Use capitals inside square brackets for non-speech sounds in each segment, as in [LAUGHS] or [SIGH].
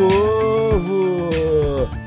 Povo!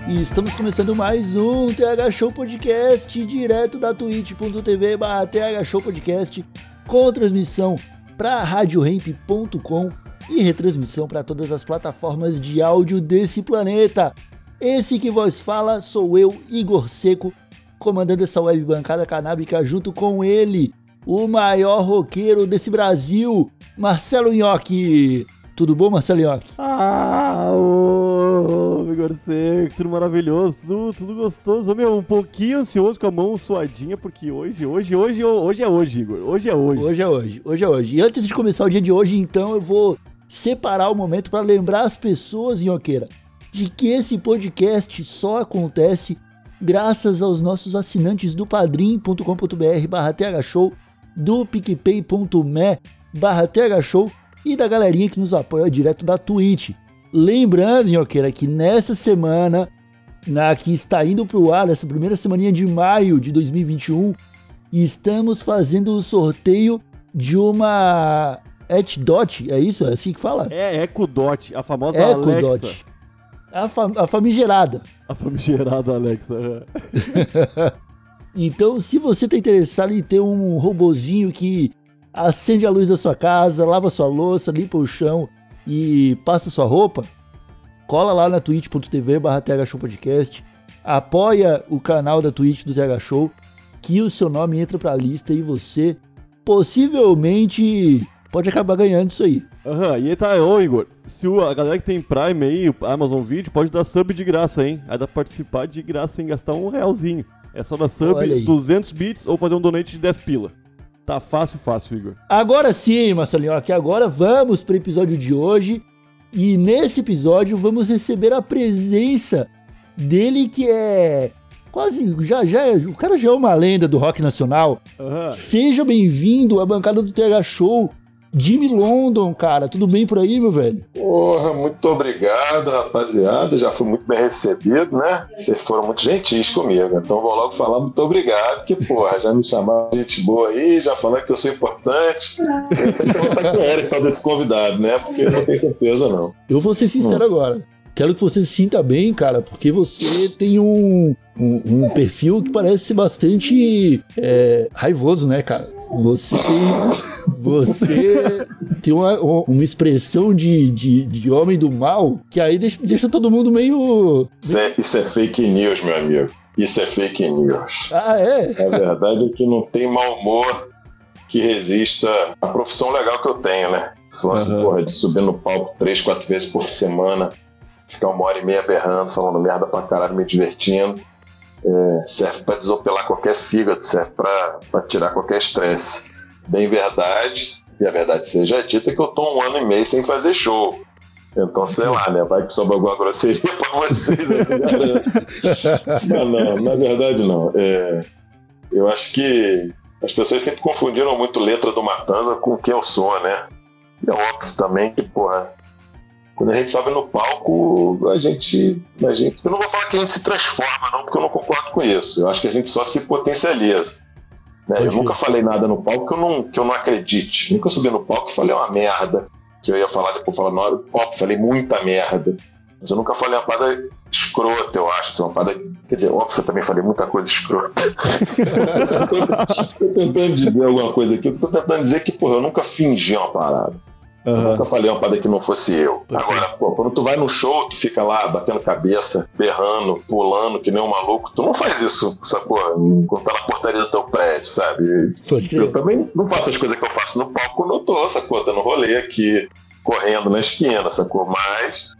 E estamos começando mais um TH Show Podcast, direto da twitch.tv TH Show Podcast, com transmissão para radioremp.com e retransmissão para todas as plataformas de áudio desse planeta. Esse que vos fala sou eu, Igor Seco, comandando essa web bancada canábica junto com ele, o maior roqueiro desse Brasil, Marcelo Nhoque. Tudo bom, Marcelo Nhoque? Ah, ô, Vigor Seco, tudo maravilhoso, tudo, tudo gostoso. Meu, um pouquinho ansioso com a mão suadinha, porque hoje, hoje, hoje, hoje é hoje, Igor. Hoje é hoje. Hoje é hoje, hoje é hoje. E antes de começar o dia de hoje, então, eu vou separar o momento para lembrar as pessoas, Nhoqueira, de que esse podcast só acontece graças aos nossos assinantes do padrim.com.br barra thshow, do picpay.me barra thshow e da galerinha que nos apoia direto da Twitch. Lembrando, Nhoqueira, que nessa semana, na que está indo pro ar, essa primeira semaninha de maio de 2021, estamos fazendo o sorteio de uma Etdot, é isso? É assim que fala? É Echo Dot, a famosa Alexa. Ecodot. A, fa a famigerada. A famigerada Alexa. é. [LAUGHS] Então, se você tá interessado em ter um robozinho que acende a luz da sua casa, lava sua louça, limpa o chão e passa sua roupa, cola lá na twitch.tv barra Podcast, apoia o canal da Twitch do TH Show, que o seu nome entra pra lista e você possivelmente pode acabar ganhando isso aí. Aham, e aí tá, ô Igor, se o, a galera que tem Prime aí, o Amazon Video, pode dar sub de graça, hein? Aí dá pra participar de graça sem gastar um realzinho. É só dar sub, Olha aí. 200 bits ou fazer um donate de 10 pila. Tá fácil, fácil, Igor. Agora sim, Marcelinho, aqui agora vamos para o episódio de hoje. E nesse episódio vamos receber a presença dele que é quase já já é- o cara já é uma lenda do rock nacional. Aham. Seja bem-vindo à bancada do TH Show. Jimmy London, cara, tudo bem por aí, meu velho? Porra, muito obrigado, rapaziada. Já fui muito bem recebido, né? Vocês foram muito gentis comigo. Então vou logo falar muito obrigado, que, porra, já me chamaram de gente boa aí, já falaram que eu sou importante. Então tá quem era esse tal desse convidado, né? Porque eu não tenho certeza, não. Eu vou ser sincero agora. Quero que você se sinta bem, cara, porque você tem um, um, um perfil que parece ser bastante é, raivoso, né, cara? Você tem. Você tem uma, uma expressão de, de, de homem do mal que aí deixa, deixa todo mundo meio. Isso é, isso é fake news, meu amigo. Isso é fake news. Ah, é? A verdade é que não tem mau humor que resista à profissão legal que eu tenho, né? Se fosse, Aham. porra, de subir no palco três, quatro vezes por semana, ficar uma hora e meia berrando, falando merda pra caralho, me divertindo. É, serve pra desopilar qualquer fígado, serve pra tirar qualquer estresse. Bem verdade, e a verdade seja dita que eu tô um ano e meio sem fazer show. Então, sei lá, né? Vai que sobra alguma grosseria [LAUGHS] pra vocês. né? Mas não, na verdade não. É, eu acho que as pessoas sempre confundiram muito letra do Matanza com quem eu sou, né? E é óbvio também que, porra, quando a gente sobe no palco, a gente, a gente. Eu não vou falar que a gente se transforma, não, porque eu não concordo com isso. Eu acho que a gente só se potencializa. né? Eu nunca falei nada no palco que eu não, que eu não acredite. Nunca subi no palco e falei uma merda. Que eu ia falar depois, falar palco, falei muita merda. Mas eu nunca falei uma parada escrota, eu acho. assim, Uma parada, quer dizer, óbvio que eu também falei muita coisa escrota. [LAUGHS] tô tentando dizer alguma coisa aqui. Eu tô tentando dizer que, porra, eu nunca fingi uma parada. Eu Aham. nunca falei uma parada que não fosse eu. Agora, pô, quando tu vai no show, tu fica lá batendo cabeça, berrando, pulando, que nem um maluco, tu não faz isso, sacou? Quando tá na portaria do teu prédio, sabe? Pode. Eu também não faço as coisas que eu faço no palco quando eu tô, sacou? Dando rolê aqui, correndo na esquina, sacou? Mas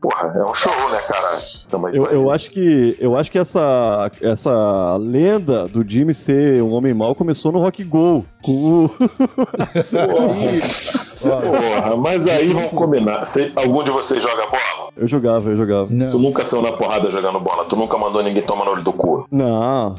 porra, é um show, né, cara? Eu, eu acho que, eu acho que essa, essa lenda do Jimmy ser um homem mau começou no Rock Go. Com o... Porra, mas aí vamos combinar. Algum de vocês joga bola? Eu jogava, eu jogava. Tu Não. nunca saiu na porrada jogando bola, tu nunca mandou ninguém tomar no olho do cu. Não.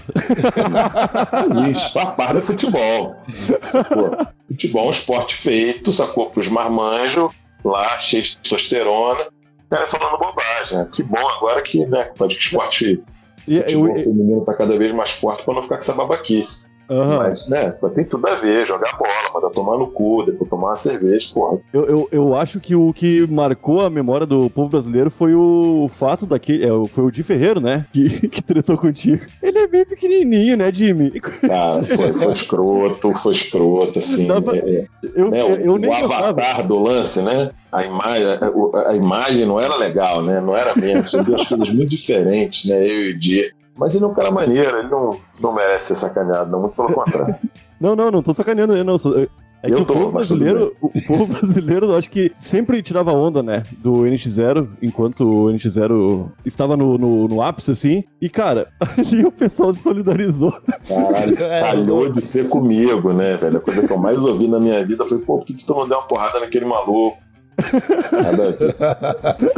Não existe. É futebol. Sacou? Futebol é um esporte feito, sacou? Pros marmanjos, lá, cheio de testosterona. Cara, falando bobagem. né? Que bom agora que, né, o esporte E, futebol eu- feminino tá cada vez mais forte pra não ficar com essa babaquice. Aham. Mas, né, tem tudo a ver, jogar bola, mandar tomar no cu, depois tomar uma cerveja, porra. Eu, eu, eu acho que o que marcou a memória do povo brasileiro foi o fato daquele. É, foi o Di Ferreiro, né? [LAUGHS] Que, que tretou contigo. Ele é bem pequenininho, né, Jimmy? Cara, foi, foi escroto, foi escroto, assim. Dava- é, é, Eu, né, eu, o, eu nem o avatar do lance, né? A imagem, a, a imagem não era legal, né? Não era mesmo. São duas coisas muito diferentes, né? Eu e o Di. Mas ele é um cara maneiro, ele não, não merece ser sacaneado, não, muito pelo contrário. [LAUGHS] Não, não, não tô sacaneando, eu não. sou- É que Eu o tô, povo mas tudo brasileiro, o o povo [LAUGHS] brasileiro, eu acho que sempre tirava onda, né, do NX0, enquanto o NX0 estava no, no, no ápice, assim. E, cara, [LAUGHS] ali o pessoal se solidarizou. Caralho, calhou de ser comigo, né, velho? A coisa que eu mais ouvi na minha vida foi, pô, por que, que tu não deu uma porrada naquele maluco?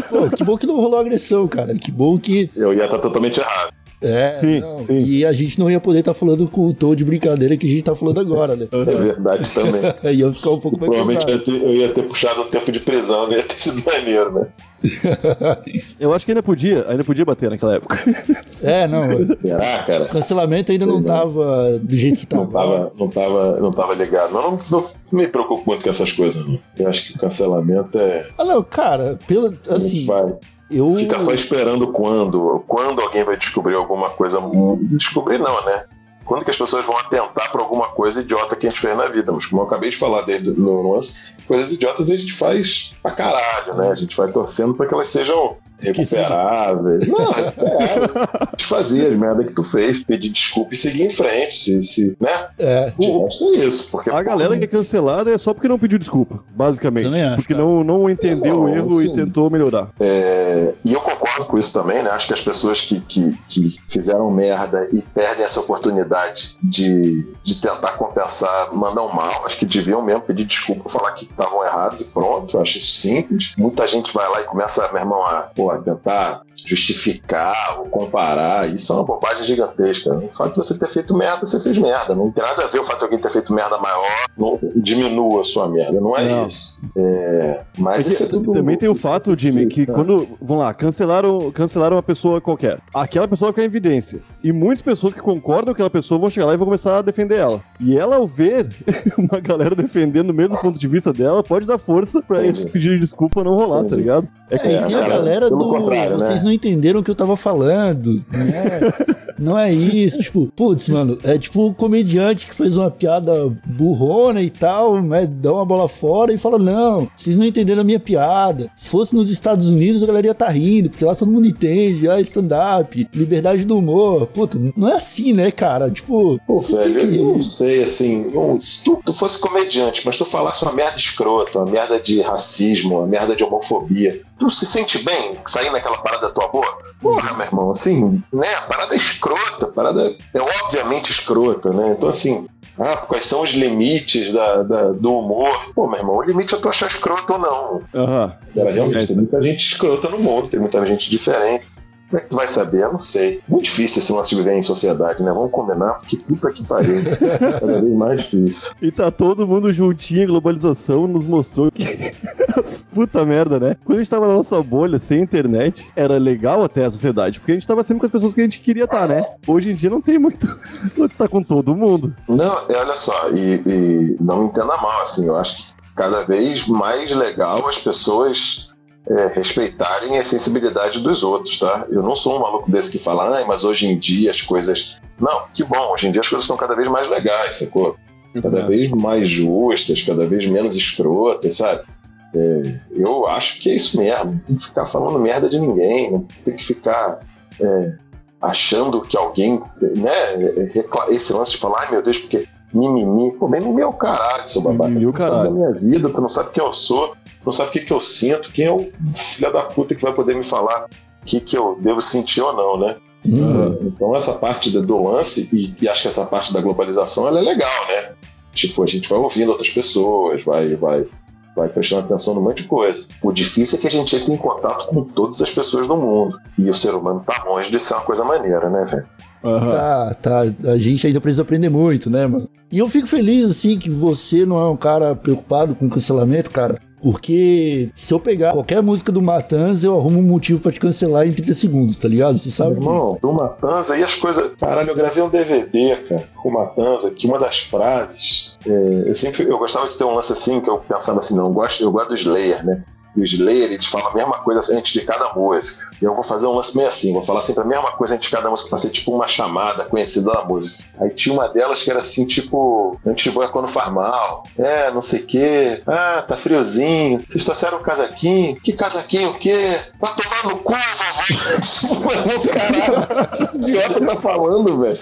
Pô, que bom que não rolou agressão, cara. Que bom que. Eu ia estar totalmente errado. É, Sim, não, sim. E a gente não ia poder estar falando com o tom de brincadeira que a gente tá falando agora, né? É verdade também. [LAUGHS] Aí ia ficar um pouco mais Provavelmente eu ia, ter, eu ia ter puxado um tempo de prisão, não [LAUGHS] ia ter sido maneiro, né? Eu acho que ainda podia, ainda podia bater naquela época. [LAUGHS] É, não. O Será, cara? cancelamento ainda Sei não não. tava do jeito que Não tava. tava, não, tava, não tava ligado. Mas não, não me preocupo muito com essas coisas, não. Eu acho que o cancelamento é. Ah, não, cara, pelo. Assim, vai. Eu. Fica só esperando quando. Quando alguém vai descobrir alguma coisa. Descobrir não, né? Quando que as pessoas vão atentar pra alguma coisa idiota que a gente fez na vida. Mas como eu acabei de falar desde no lance, coisas idiotas a gente faz pra caralho, né? A gente vai torcendo pra que elas sejam recuperáveis. [LAUGHS] Não, recuperáveis. Desfazer as merda que tu fez, pedir desculpa e seguir em frente. Se, se, né? É. Resto é isso. Porque, A galera que é cancelada é só porque não pediu desculpa, basicamente. Acho, porque cara. não, não entendeu Não, o erro e sim. tentou melhorar. É, e eu concordo com isso também, né? Acho que as pessoas que, que, que fizeram merda e perdem essa oportunidade de, de tentar compensar mandam mal, acho que deviam mesmo pedir desculpa, falar que estavam errados e pronto. Eu acho isso simples. Muita gente vai lá e começa, meu irmão, a, pô, a tentar justificar ou comparar. Isso é uma bobagem gigantesca. O fato de você ter feito merda, você fez merda. Não tem nada a ver o fato de alguém ter feito merda maior, não diminua a sua merda. Não é Não. isso. É, mas É que isso é tudo- também tem o fato, Jimmy, que né? quando, vamos lá, cancelaram, cancelaram uma pessoa qualquer, aquela pessoa vai ficar em evidência. E muitas pessoas que concordam com aquela pessoa vão chegar lá e vão começar a defender ela. E ela, ao ver [LAUGHS] uma galera defendendo o mesmo ponto de vista dela, pode dar força pra esse pedido de desculpa não rolar, tá Entendi. ligado? É É, e tem a galera do. contrário, né? Vocês não entenderam o que eu tava falando. Né? [LAUGHS] Não é isso. Tipo, putz, mano, é tipo o comediante que fez uma piada burrona e tal, né? Dá uma bola fora e fala: Não, vocês não entenderam a minha piada. Se fosse nos Estados Unidos, a galera ia estar rindo, porque lá todo mundo entende. Ah, stand-up, liberdade do humor. Puta, não é assim, né, cara? Tipo, Pô, velho, que- eu não sei, assim, se tu, tu fosse comediante, mas tu falasse uma merda escrota, uma merda de racismo, uma merda de homofobia, tu se sente bem saindo aquela parada da tua boca? Porra, meu irmão, assim, né, a parada é escrota, a parada é obviamente escrota, né, então assim... Ah, quais são os limites da, da- do humor? Pô, meu irmão, o limite é tu achar escroto ou não. Aham. Cara, realmente, É, tem muita gente escrota no mundo, tem muita gente diferente. Como é que tu vai saber? Eu não sei. Muito difícil esse lance de viver em sociedade, né? Vamos combinar, porque puta que pariu. [LAUGHS] Cada vez mais difícil. E tá todo mundo juntinho, a globalização nos mostrou que. [LAUGHS] Puta merda, né? Quando a gente tava na nossa bolha, sem internet, era legal até a sociedade, porque a gente tava sempre com as pessoas que a gente queria estar, né? Hoje em dia não tem muito [LAUGHS] onde estar com todo mundo. Não, é, olha só, e, e não me entenda mal, assim, eu acho que cada vez mais legal as pessoas é, respeitarem a sensibilidade dos outros, tá? Eu não sou um maluco desse que fala, ai, mas hoje em dia as coisas. Não, que bom, hoje em dia as coisas estão cada vez mais legais, sacou? cada vez mais justas, cada vez menos escrotas, sabe? É, eu acho que é isso mesmo. Não tem que ficar falando merda de ninguém, não tem que ficar é, achando que alguém, né? Esse lance de falar, ai meu Deus, porque mimimi, pô, mimimi é o caralho, seu babaca. Mimimi é tu não sabe da minha vida, tu não sabe quem eu sou. Não sabe o que, que eu sinto, quem é o filho da puta que vai poder me falar o que, que eu devo sentir ou não, né? Hum. Então essa parte do, lance, e, e acho que essa parte da globalização ela é legal, né? Tipo, a gente vai ouvindo outras pessoas, vai, vai, vai prestando atenção num monte de coisa. O difícil é que a gente entra em contato com todas as pessoas do mundo. E o ser humano tá longe de ser uma coisa maneira, né, velho? Aham. Tá, tá. A gente ainda precisa aprender muito, né, mano? E eu fico feliz, assim, que você não é um cara preocupado com cancelamento, cara. Porque se eu pegar qualquer música do Matanz, eu arrumo um motivo pra te cancelar em 30 segundos, tá ligado? Você sabe disso. Irmão, do Matanza e as coisas. Caralho, eu gravei um DVD, cara, com o Matanza, que uma das frases. é, eu sempre eu gostava de ter um lance assim, que eu pensava assim, não, eu gosto, eu gosto do Slayer, né? E o Slayer, eles falam a mesma coisa antes de cada música. Eu vou fazer um lance meio assim, vou falar sempre a mesma coisa antes de cada música, pra ser tipo uma chamada conhecida da música. Aí tinha uma delas que era assim, tipo, de boa quando faz mal. É, não sei o quê. Ah, tá friozinho. Vocês trouxeram um casaquinho? Que casaquinho o quê? Vai tomar no cu, vovó. [LAUGHS] Caralho, esse idiota tá falando, velho.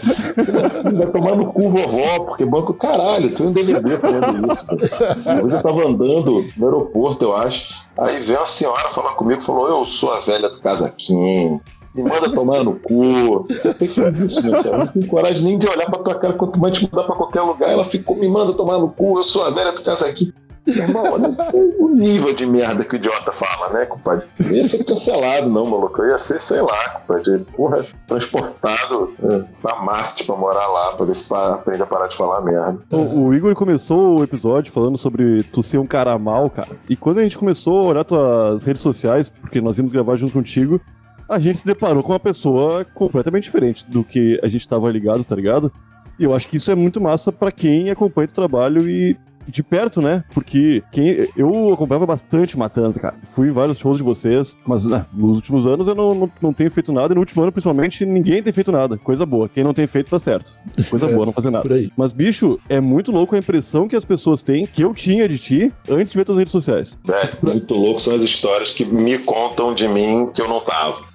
Vai tomar no cu, vovó, porque banco, caralho, tu um DVD falando isso, velho. Uma eu tava andando no aeroporto, eu acho. Aí veio uma senhora falar comigo, falou: Eu sou a velha do casaquinho. Me manda tomar no cu. Eu falei, que isso, minha senhora? Não tenho coragem nem de olhar pra tua cara quanto mais te mandar pra qualquer lugar. Ela ficou, me manda tomar no cu, eu sou a velha do casaquinho. Irmão, olha o nível de merda que o idiota fala, né, compadre? Eu ia ser cancelado, não, maluco. Eu ia ser, sei lá, compadre. Porra, transportado é, pra Marte pra morar lá, pra ver se aprende a parar de falar merda. O, o Igor começou o episódio falando sobre tu ser um cara mal, cara. E quando a gente começou a olhar tuas redes sociais, porque nós íamos gravar junto contigo, a gente se deparou com uma pessoa completamente diferente do que a gente tava ligado, tá ligado? E eu acho que isso é muito massa pra quem acompanha o trabalho e de perto, né? Porque quem, eu acompanhava bastante Matanza, cara. Fui em vários shows de vocês, mas né, nos últimos anos eu não, não, não tenho feito nada. E no último ano, principalmente, ninguém tem feito nada. Coisa boa. Quem não tem feito, tá certo. Coisa [LAUGHS] boa, não fazer nada. Por aí. Mas, bicho, é muito louco a impressão que as pessoas têm, que eu tinha de ti, antes de ver tuas redes sociais. Velho, muito louco são as histórias que me contam de mim que eu não tava.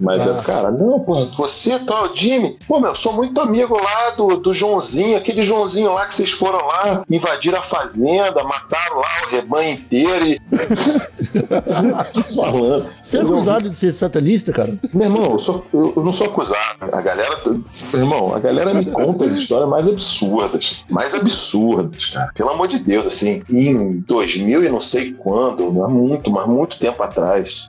Mas é, cara, não, porra, você tá, o Jimmy, pô, meu, sou muito amigo lá do, do Joãozinho, aquele Joãozinho lá que vocês foram lá, invadiram a fazenda, mataram lá o rebanho inteiro e. [LAUGHS] Falando. Você é acusado de ser satanista, cara? Meu irmão, eu, sou- eu- eu não sou acusado. A galera. Meu irmão, a galera me conta as histórias mais absurdas. Mais absurdas, cara. Pelo amor de Deus, assim. Em 2000 e não sei quando, há muito, mas muito tempo atrás.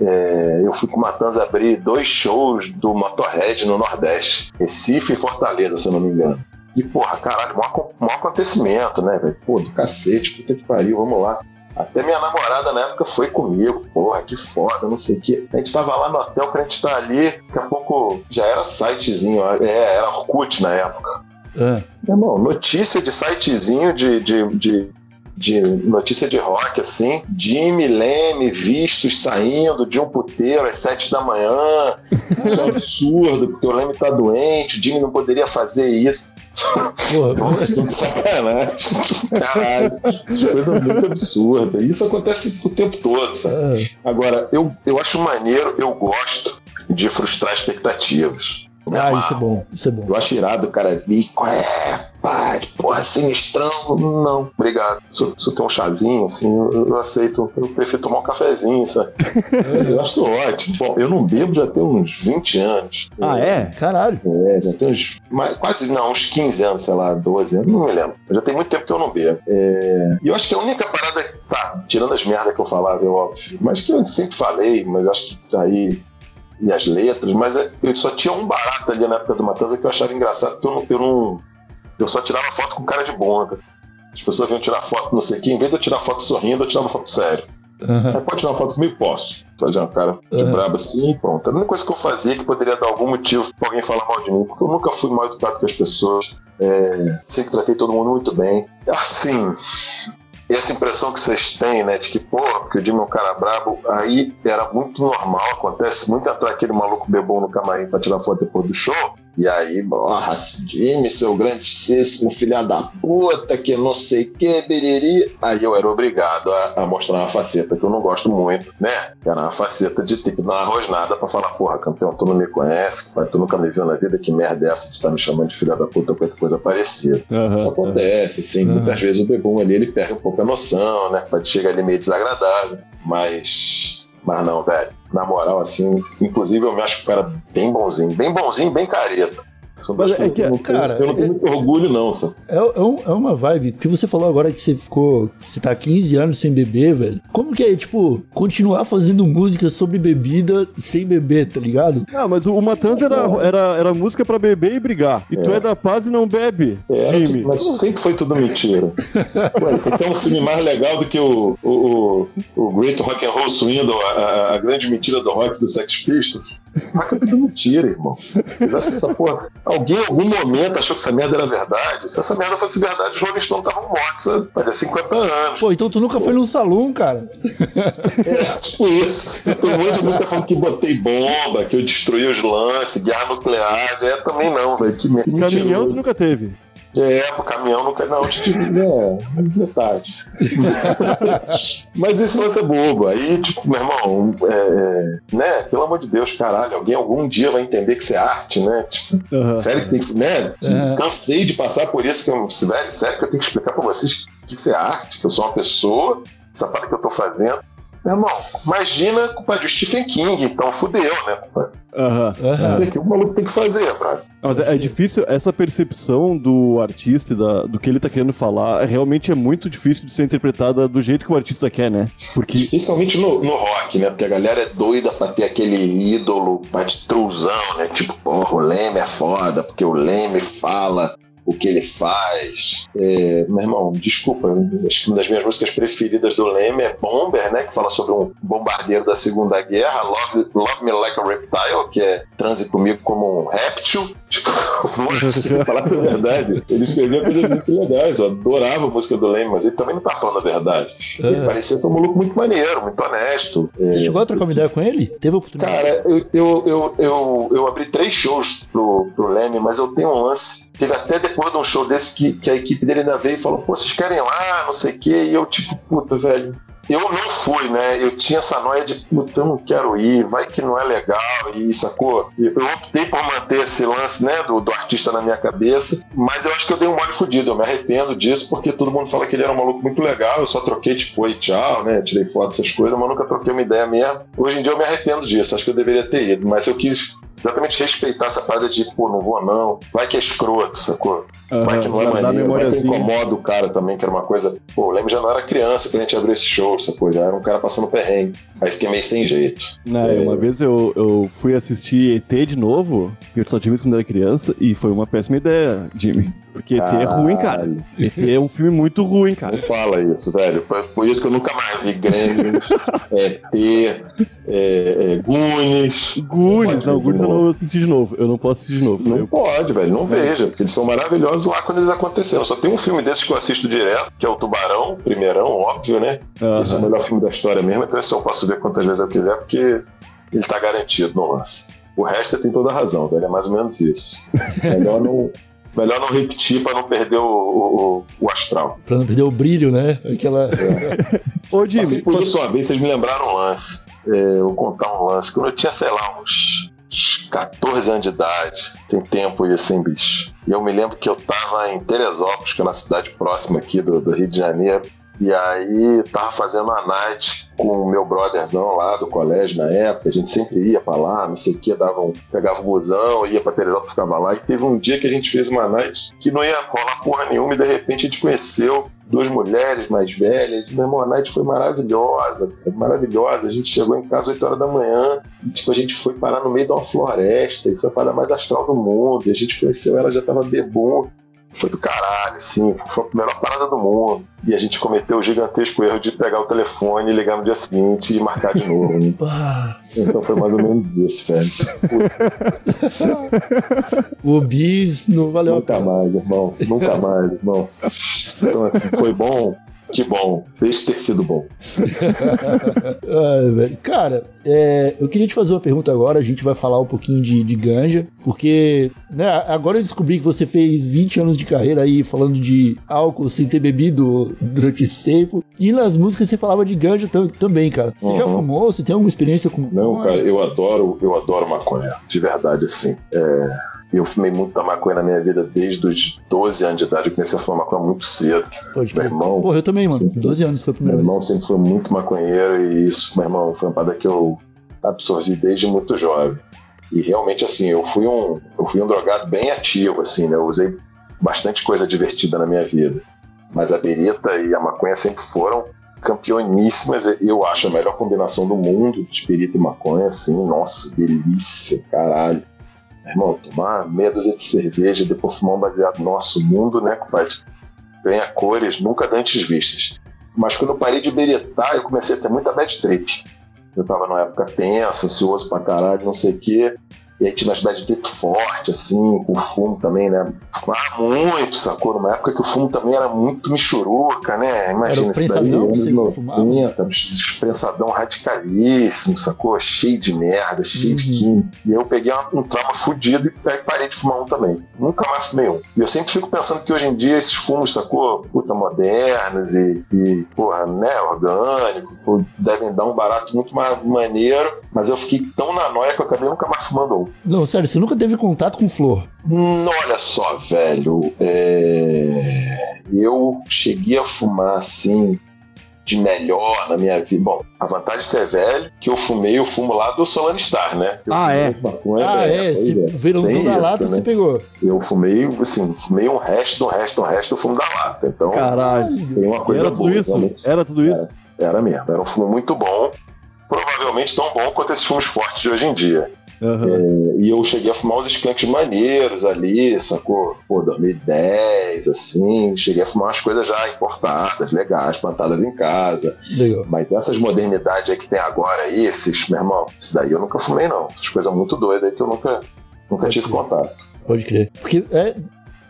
É, eu fui com o Matanza abrir dois shows do Motorhead no Nordeste. Recife e Fortaleza, se eu não me engano. E, porra, caralho, maior, maior acontecimento, né, velho? Pô, do cacete, puta que pariu, vamos lá. Até minha namorada na época foi comigo. Porra, que foda, não sei o quê. A gente tava lá no hotel, que a gente tá ali, daqui a pouco já era sitezinho, é, era Orkut na época. Meu irmão, notícia de sitezinho de, de, de, de notícia de rock, assim. Jimmy Leme vistos saindo de um puteiro às sete da manhã. Isso é um absurdo, porque o Leme tá doente, o Jimmy não poderia fazer isso. porra, [LAUGHS] sacanagem. Caralho. Coisa muito absurda. Isso acontece o tempo todo, sabe? ah, Agora, eu, eu acho maneiro, eu gosto de frustrar expectativas. Ah, isso é bom, isso é bom. Eu acho irado o cara qual é, pai, porra, sinistrão. Não, obrigado. Se, eu- se eu ter um chazinho, assim, eu, eu aceito. Eu prefiro tomar um cafezinho, sabe? [LAUGHS] eu acho ótimo. Bom, eu não bebo já tem uns 20 anos. Ah, é? Caralho. É, já tem uns. mais- quase, não, uns 15 anos, sei lá, 12 anos, não me lembro. Já tem muito tempo que eu não bebo. É, e eu acho que a única parada. Tá, tirando as merdas que eu falava, é óbvio. Mas que eu sempre falei, mas acho que tá aí. E as letras, mas é- eu só tinha um barato ali na época do Matanza que eu achava engraçado, porque eu não. Eu, não, eu só tirava foto com cara de bunda. As pessoas vinham tirar foto, não sei o que, em vez de eu tirar foto sorrindo, eu tirava foto sério. Aham. Aí pode tirar uma foto comigo? Posso. Fazer uma cara de Uhum. brabo assim e pronto. A única coisa que eu fazia que poderia dar algum motivo pra alguém falar mal de mim, porque eu nunca fui mal educado com as pessoas. É, sempre tratei todo mundo muito bem. Assim, essa impressão que vocês têm, né, de que, porra, porque o Jimmy é um cara brabo, aí era muito normal, acontece muito entrar aquele maluco bebom no camarim pra tirar foto depois do show. E aí, porra, Jimmy, seu grandíssimo filha da puta, que não sei o que, beriri. Aí eu era obrigado a, a, mostrar uma faceta que eu não gosto muito, né? Que era uma faceta de ter que dar uma rosnada pra falar, porra, campeão, tu não me conhece, pai, tu nunca me viu na vida, que merda é essa de estar tá me chamando de filha da puta ou qualquer coisa parecida. Uhum, Isso acontece, uhum. assim, uhum. muitas vezes o bebum ali, ele perde um pouco a noção, né? Pode chegar ali meio desagradável, mas mas não, velho. Na moral, assim, inclusive eu me acho que o cara bem bonzinho, bem bonzinho, bem careta. Mas é que, eu não, cara, eu não tenho muito orgulho, não, sabe? É, é, é, uma vibe. Porque você falou agora que você ficou. Você tá 15 anos sem beber, velho. Como que é, tipo, continuar fazendo música sobre bebida sem beber, tá ligado? Ah, mas o, o Matanz era, era, era música pra beber e brigar. E é. tu é da paz e não bebe, é, Jimmy. Mas sempre foi tudo mentira. [LAUGHS] Ué, você tem um filme mais legal do que o, o, o, o Great Rock and Roll Swindle, a, a, a grande mentira do rock do Sex Pistols. Faca é tudo mentira, irmão. Eu acho que essa porra. Alguém em algum momento achou que essa merda era verdade. Se essa merda fosse verdade, os Rolling Stones estavam mortos há 50 anos. Pô, então tu nunca Pô. foi num salão, cara. É, tipo isso. Tô um monte de música falando que botei bomba, que eu destruí os lances, guerra nuclear. É, também não, velho. Que, que Caminhão tu nunca teve. É, o caminhão nunca. Não, tipo, é, metade. Mas esse lance é bobo. Aí, tipo, meu irmão, é, é, né? Pelo amor de Deus, caralho, alguém algum dia vai entender que isso é arte, né? Tipo, uhum. sério que tem que. Né? Uhum. Cansei de passar por isso, que eu, velho, sério que eu tenho que explicar pra vocês que isso é arte, que eu sou uma pessoa, essa parte que eu tô fazendo meu irmão, imagina culpa de Stephen King, então fudeu, né? Aham. Uhum. O que o maluco tem que fazer, brother? Mas é, é, difícil, essa percepção do artista e da, do que ele tá querendo falar, realmente é muito difícil de ser interpretada do jeito que o artista quer, né? Porque... Especialmente no, no rock, né? Porque a galera é doida pra ter aquele ídolo patruzão, né? Tipo, porra, o Leme é foda, porque o Leme fala o que ele faz. É, meu irmão, desculpa, acho que uma das minhas músicas preferidas do Leme é Bomber, né? Que fala sobre um bombardeiro da Segunda Guerra, Love, Love Me Like a Reptile, que é transe comigo como um réptil. Tipo, [LAUGHS] falar a verdade. Ele escrevia coisas muito legais, eu adorava a música do Leme, mas ele também não tá falando a verdade. É. Ele parecia ser um maluco muito maneiro, muito honesto. Você é... chegou a trocar uma ideia com ele? Teve oportunidade? Cara, eu, eu, eu, eu, abri três shows pro, pro Leme, mas eu tenho um lance. Teve até depois de um show desse que, que a equipe dele ainda veio e falou, pô, vocês querem lá, não sei o quê, e eu tipo, puta, velho, eu não fui, né? Eu tinha essa noia de, puta, eu não quero ir, vai que não é legal, e sacou? Eu optei por manter esse lance, né, do, do artista na minha cabeça, mas eu acho que eu dei um mole fudido, eu me arrependo disso, porque todo mundo fala que ele era um maluco muito legal, eu só troquei, tipo, oi, tchau, né? Tirei foto, essas coisas, mas nunca troquei uma ideia mesmo. Hoje em dia eu me arrependo disso, acho que eu deveria ter ido, mas eu quis exatamente respeitar essa parada de, pô, não vou não, vai que é escroto, sacou? Uhum, vai que não é maneiro, vai que incomoda o cara também, que era uma coisa. Pô, lembro já não era criança quando a gente abriu esse show, sacou? Já era um cara passando perrengue. Aí fiquei meio sem jeito. Não, é... Uma vez eu, eu fui assistir ET de novo, eu só tive isso quando era criança, e foi uma péssima ideia, Jimmy. Porque ET é ruim, cara. ET é um filme muito ruim, cara. Não fala isso, velho. Por isso que eu nunca mais vi Grêmio, [LAUGHS] ET, é, é, Goonies. Goonies, não, Goonies eu não assisti de novo. Eu não posso assistir de novo. Não eu... pode, velho. Não veja, porque eles são maravilhosos lá quando eles aconteceram. Só tem um filme desses que eu assisto direto, que é o Tubarão, primeirão, óbvio, né? Uhum. Esse é o melhor filme da história mesmo, então esse eu posso ver quantas vezes eu quiser, porque ele tá garantido no lance. O resto você tem toda a razão, velho. É mais ou menos isso. [LAUGHS] Melhor não, Melhor não repetir para não perder o, o, o, astral. Pra não perder o brilho, né? Aquela. É. [LAUGHS] Ô, Jimmy. Assim, por isso, uma vez, vocês me lembraram um lance. É, eu vou contar um lance. Quando eu tinha, sei lá, uns 14 anos de idade, tem tempo isso, hein, bicho? E eu me lembro que eu tava em Teresópolis, que é uma cidade próxima aqui do, do Rio de Janeiro. E aí tava fazendo uma night com o meu brotherzão lá do colégio na época, a gente sempre ia pra lá, não sei o que, dava um, pegava o um busão, ia pra Teresópolis, ficava lá, e teve um dia que a gente fez uma night que não ia rolar porra nenhuma, e de repente a gente conheceu duas mulheres mais velhas, e meu irmão, a night foi maravilhosa, maravilhosa, a gente chegou em casa às 8 horas da manhã, e tipo, a gente foi parar no meio de uma floresta, e foi a parada mais astral do mundo, e a gente conheceu ela, já tava bebum, foi do caralho, assim, foi a melhor parada do mundo. E a gente cometeu o gigantesco erro de pegar o telefone, ligar no dia seguinte e marcar de novo. Né? [LAUGHS] então foi mais ou menos isso, velho. [LAUGHS] o bis não valeu Nunca mais, irmão. Nunca mais, irmão. Então, assim, foi bom. Que bom. Deixa ter sido bom. [LAUGHS] Ai, velho. Cara, é, eu queria te fazer uma pergunta agora. A gente vai falar um pouquinho de, de ganja, porque né, agora eu descobri que você fez 20 anos de carreira aí falando de álcool sem ter bebido durante esse tempo. E nas músicas você falava de ganja tam- também, cara. Você já Uhum. fumou? Você tem alguma experiência com. Não, cara, eu adoro, eu adoro maconha. De verdade, assim. É, eu fumei muito da maconha na minha vida desde os 12 anos de idade. Eu comecei a fumar maconha muito cedo. Pode Meu irmão. Porra, eu também, mano. Sim. 12 anos foi a Meu primeira vez. irmão sempre foi muito maconheiro e isso, meu irmão, foi uma parada que eu absorvi desde muito jovem. E realmente, assim, eu fui um, eu fui um drogado bem ativo, assim, né? Eu usei bastante coisa divertida na minha vida. Mas a berita e a maconha sempre foram campeoníssimas. Eu acho a melhor combinação do mundo de berita e maconha, assim. Nossa, delícia, caralho. Meu irmão, tomar meia dúzia de cerveja e depois fumar um baseado. Nossa, o mundo, né, compadre? Ganha cores nunca antes vistas. Mas quando eu parei de beretar, eu comecei a ter muita bad trip. Eu tava numa época tensa, ansioso pra caralho, não sei o quê. E aí tinha umas bad trip forte, assim, com fumo também, né? Fumava muito, sacou? Numa época que o fumo também era muito michuruca, né? Imagina isso daí, anos você fumava? 90, um prensadão radicalíssimo, sacou? Cheio de merda, cheio de Uhum. química. E aí eu peguei um, um trauma fudido e aí parei de fumar um também. Nunca mais fumei um. E eu sempre fico pensando que hoje em dia esses fumos, sacou? Puta, modernos e, e porra, né, orgânico, devem dar um barato muito mais maneiro. Mas eu fiquei tão na noia que eu acabei nunca mais fumando um. Não, sério, você nunca teve contato com flor. Hum, olha só, velho. é, Eu cheguei a fumar assim de melhor na minha vida. Bom, a vantagem de ser velho, que eu fumei, eu fumo lá do Solano Star, né? Eu Ah, é? maconha, ah, é. pois Esse é. verãozão Tem da lata né? você pegou. Eu fumei, assim, fumei um resto, um resto, um resto, eu fumo da lata. Então, Caralho. tem uma coisa Era tudo boa. isso? realmente. Era tudo isso? Era mesmo. Era um fumo muito bom. Provavelmente tão bom quanto esses fumos fortes de hoje em dia. Aham. E eu cheguei a fumar uns skunks maneiros ali, sacou? Pô, 2010, assim. Cheguei a fumar umas coisas já importadas, legais, plantadas em casa. Legal. Mas essas modernidades aí que tem agora aí, esses, meu irmão, isso daí eu nunca fumei, não. Essas coisas muito doidas aí que eu nunca, nunca tive contato. Pode crer. Porque é.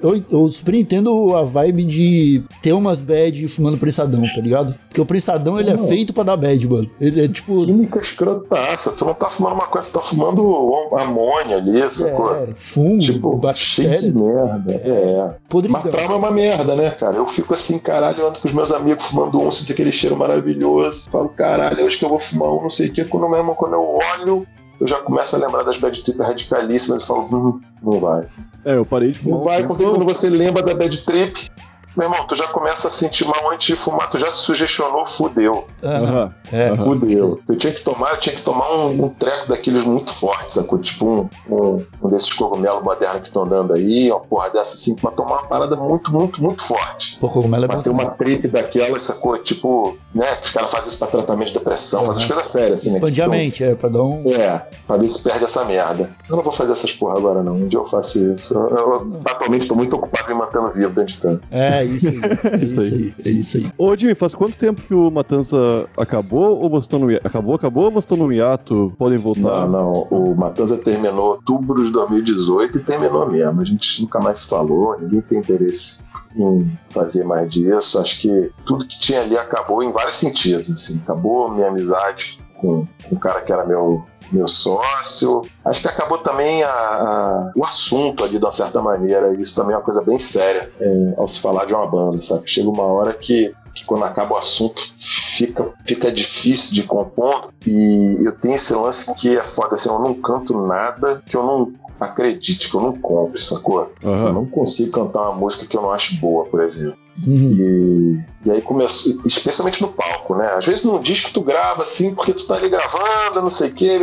Eu, eu super entendo a vibe de ter umas bad fumando prensadão, tá ligado? Porque o prensadão ele é feito pra dar bad, mano. Ele é tipo. Química escrotaça. Tu não tá fumando uma coisa, tu tá fumando amônia ali, sacou? É, fungo, Tipo, cheio de bactéria, merda. É. podridão. Mas trauma é uma merda, né, cara? Eu fico assim, caralho, eu ando com os meus amigos fumando um, sinto aquele cheiro maravilhoso. Falo, caralho, hoje que eu vou fumar um, não sei o que. Quando mesmo, quando eu olho, eu já começo a lembrar das bad trip radicalíssimas e falo, hum, não vai. É, eu parei de fumar. Não vai, porque quando você lembra da bad trip, meu irmão, tu já começa a sentir mal antes de fumar, tu já se sugestionou, fudeu. Aham. Aham. É. Fudeu. Eu tinha que tomar, eu tinha que tomar um, um treco daqueles muito fortes, sacou? Tipo um, um, um desses cogumelos modernos que estão dando aí, uma porra dessa assim, pra tomar uma parada muito, muito, muito forte. Pô, cogumelo é Pra bom. ter uma também. trip daquela, sacou? Tipo, né? Que os caras fazem isso pra tratamento de depressão, Aham. fazem coisas sérias, assim, né? Expandir a mente, é, pra dar um. É, pra ver se perde essa merda. Eu não vou fazer essas porra agora, não. Um dia eu faço isso. Eu, eu, atualmente tô muito ocupado me mantendo vivo dentro de campo. É isso aí. [LAUGHS] É Isso isso aí. aí. É isso aí. Ô, Jimmy, faz quanto tempo que o Matanza acabou ou você tá no hiato? Acabou, acabou ou você tá no hiato? Podem voltar? Não, não. O Matanza terminou outubro de 2018 e terminou mesmo. A gente nunca mais se falou, ninguém tem interesse em fazer mais disso. Acho que tudo que tinha ali acabou em vários sentidos. Assim. Acabou minha amizade com, com o cara que era meu, meu sócio. Acho que acabou também a- a- o assunto ali, de uma certa maneira. Isso também é uma coisa bem séria é, ao se falar de uma banda, sabe? Chega uma hora que que quando acaba o assunto fica, fica difícil de compor e eu tenho esse lance que é foda, assim, eu não canto nada que eu não acredite, que eu não compre, sacou? Eu Aham. não consigo cantar uma música que eu não acho boa, por exemplo. Uhum. E, e aí começou, especialmente no palco, né? Às vezes num disco tu grava assim, porque tu tá ali gravando, não sei o que,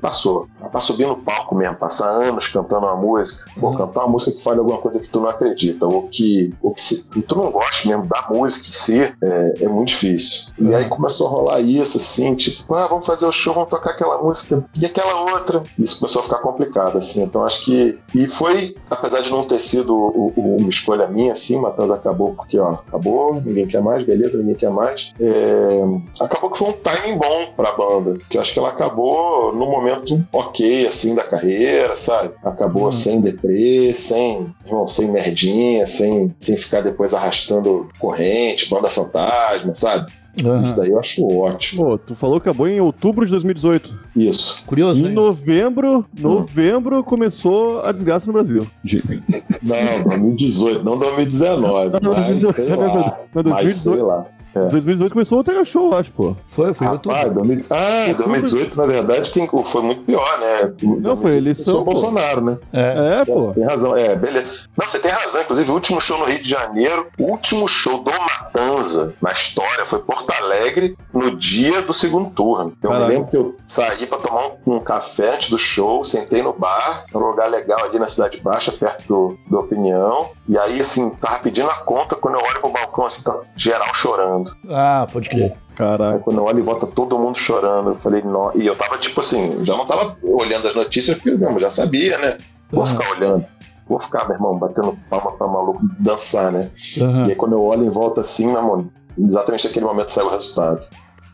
passou. Pra subir no palco mesmo, passar anos cantando uma música, ou Uhum. cantar uma música que fale alguma coisa que tu não acredita, ou que, ou que se, tu não gosta mesmo da música em si, é, é muito difícil. E aí começou a rolar isso, assim, tipo, ah, vamos fazer o show, vamos tocar aquela música e aquela outra. Isso começou a ficar complicado, assim. Então acho que. E foi, apesar de não ter sido o- o- uma escolha minha, assim, Matanza acabou porque, ó, acabou, ninguém quer mais, beleza, ninguém quer mais. É, acabou que foi um timing bom pra banda, que eu acho que ela acabou no momento ok ok, assim, da carreira, sabe? Acabou Hum. sem deprê, sem, irmão, sem merdinha, sem, sem ficar depois arrastando corrente, banda fantasma, sabe? Aham. Isso daí eu acho ótimo. Pô, tu falou que acabou em outubro de 2018. Isso. Curioso, Em né? novembro, novembro começou a desgraça no Brasil. De- Não, 2018, não 2019. Não, Mas, 2018, sei lá. Não, Mas 2018. sei lá. 2018 começou o Tega Show, eu acho, pô. Foi, foi outubro. Rapaz, 2000 ah, 2018, na verdade, quem foi muito pior, né? Não, foi eleição, Foi. Bolsonaro, né? É. É, pô. Você tem razão, é, beleza. Não, você tem razão. Inclusive, o último show no Rio de Janeiro, o último show do Matanza na história foi Porto Alegre no dia do segundo turno. Eu Caralho. me lembro que eu saí pra tomar um, um café antes do show, sentei no bar, num lugar legal ali na Cidade Baixa, perto do, do Opinião. E aí, assim, tava pedindo a conta quando eu olho pro balcão, assim, tá geral chorando. Ah, pode crer. Caralho. quando eu olho e volta todo mundo chorando, eu falei, não. E eu tava tipo assim, já não tava olhando as notícias, porque eu já sabia, né? Vou Aham. ficar olhando. Vou ficar, meu irmão, batendo palma pra maluco dançar, né? Aham. E aí quando eu olho em volta assim, meu irmão, exatamente naquele momento saiu o resultado.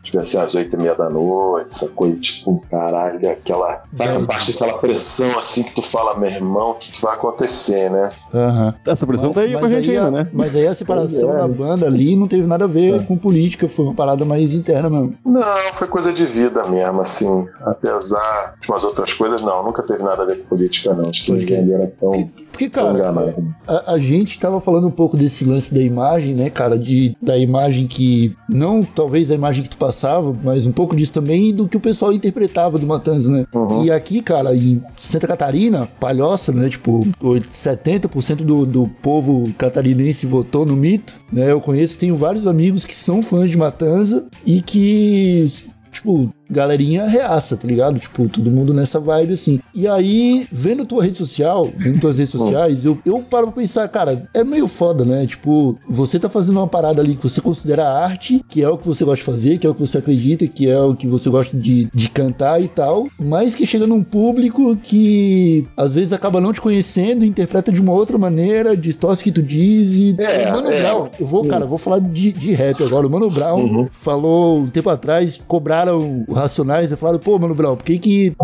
Tipo assim, às oito e meia da noite, essa coisa, tipo, caralho, aquela. Sabe a parte daquela pressão assim que tu fala, meu irmão, o que, que vai acontecer, né? Aham. Essa pressão tá aí com a gente ainda, né? Mas aí a separação é. da banda ali não teve nada a ver com política, foi uma parada mais interna mesmo. Não, foi coisa de vida mesmo, assim. Apesar de umas outras coisas, não, nunca teve nada a ver com política, não. Acho que ninguém ali era tão, Porque, tão cara, enganado. a, a gente tava falando um pouco desse lance da imagem, né, cara? De, da imagem que. Não talvez a imagem que tu passava, mas um pouco disso também e do que o pessoal interpretava do Matanza, né? Uhum. E aqui, cara, em Santa Catarina, Palhoça, né? Tipo, 70% do, do povo catarinense votou no mito, né? Eu conheço, tenho vários amigos que são fãs de Matanza e que. Tipo, galerinha reaça, tá ligado? Tipo, todo mundo nessa vibe assim. E aí, vendo tua rede social, vendo tuas redes [LAUGHS] sociais, eu, eu paro pra pensar, cara, é meio foda, né? Tipo, você tá fazendo uma parada ali que você considera arte, que é o que você gosta de fazer, que é o que você acredita, que é o que você gosta de, de cantar e tal, mas que chega num público que às vezes acaba não te conhecendo, interpreta de uma outra maneira, distorce o que tu diz e. É, Mano é. Brown, eu vou, cara, eu vou falar de, de rap agora. O Mano Brown Uhum. falou um tempo atrás, cobraram o Racionais e falaram, pô, Mano Brown, por que que